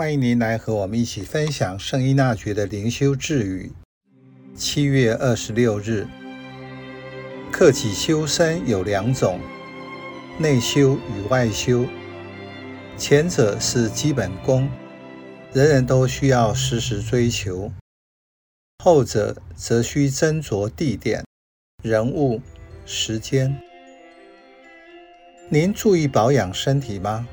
欢迎您来和我们一起分享圣依纳爵的灵修智语。七月二十六日，克己修身有两种，内修与外修。前者是基本功，人人都需要时时追求；后者则需斟酌地点、人物、时间。您注意保养身体吗？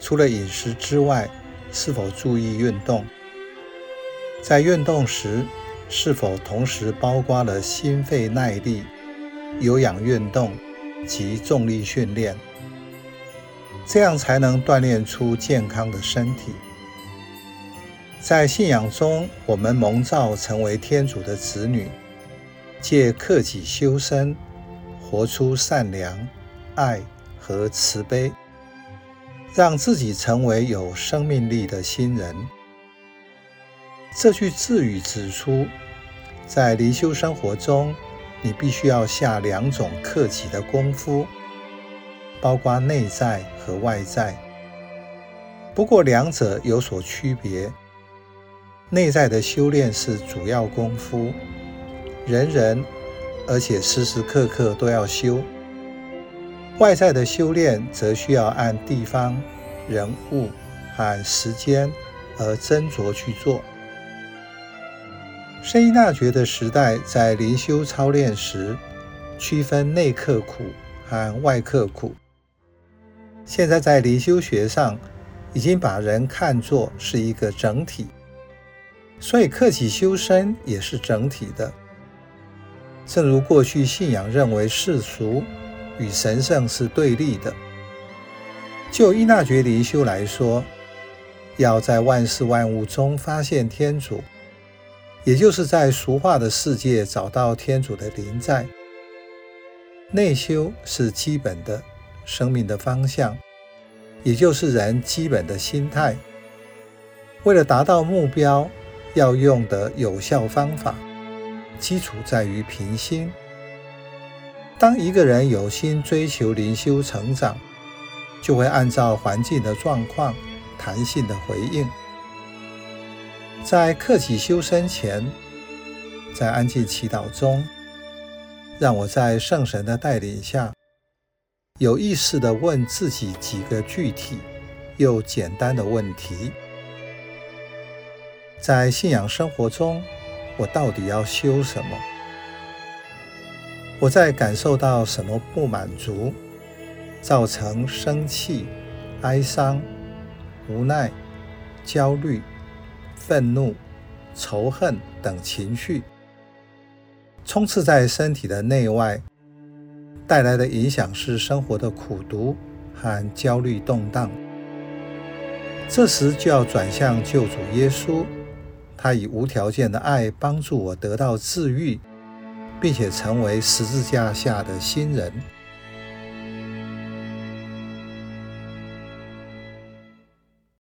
除了饮食之外，是否注意运动？在运动时，是否同时包括了心肺耐力、有氧运动及重力训练？这样才能锻炼出健康的身体。在信仰中，我们蒙召成为天主的子女，借克己修身，活出善良、爱和慈悲。让自己成为有生命力的新人。这句智语指出，在灵修生活中，你必须要下两种克己的功夫，包括内在和外在。不过两者有所区别。内在的修炼是主要功夫，人人而且时时刻刻都要修。外在的修炼则需要按地方、人物和时间而斟酌去做。圣依纳爵的时代在灵修操练时，区分内刻苦和外刻苦。现在在灵修学上，已经把人看作是一个整体，所以克己修身也是整体的。正如过去信仰认为世俗。与神圣是对立的。就依纳爵灵修来说，要在万事万物中发现天主，也就是在俗化的世界找到天主的临在。内修是基本的生命的方向，也就是人基本的心态。为了达到目标，要用的有效方法，基础在于平心。当一个人有心追求灵修成长，就会按照环境的状况弹性的回应。在克己修身前，在安静祈祷中，让我在圣神的带领下，有意识地问自己几个具体又简单的问题：在信仰生活中，我到底要修什么？我在感受到什么不满足，造成生气、哀伤、无奈、焦虑、愤怒、仇恨等情绪，充斥在身体的内外，带来的影响是生活的苦毒和焦虑动荡。这时就要转向救主耶稣，他以无条件的爱帮助我得到治愈。并且成为十字架下的新人。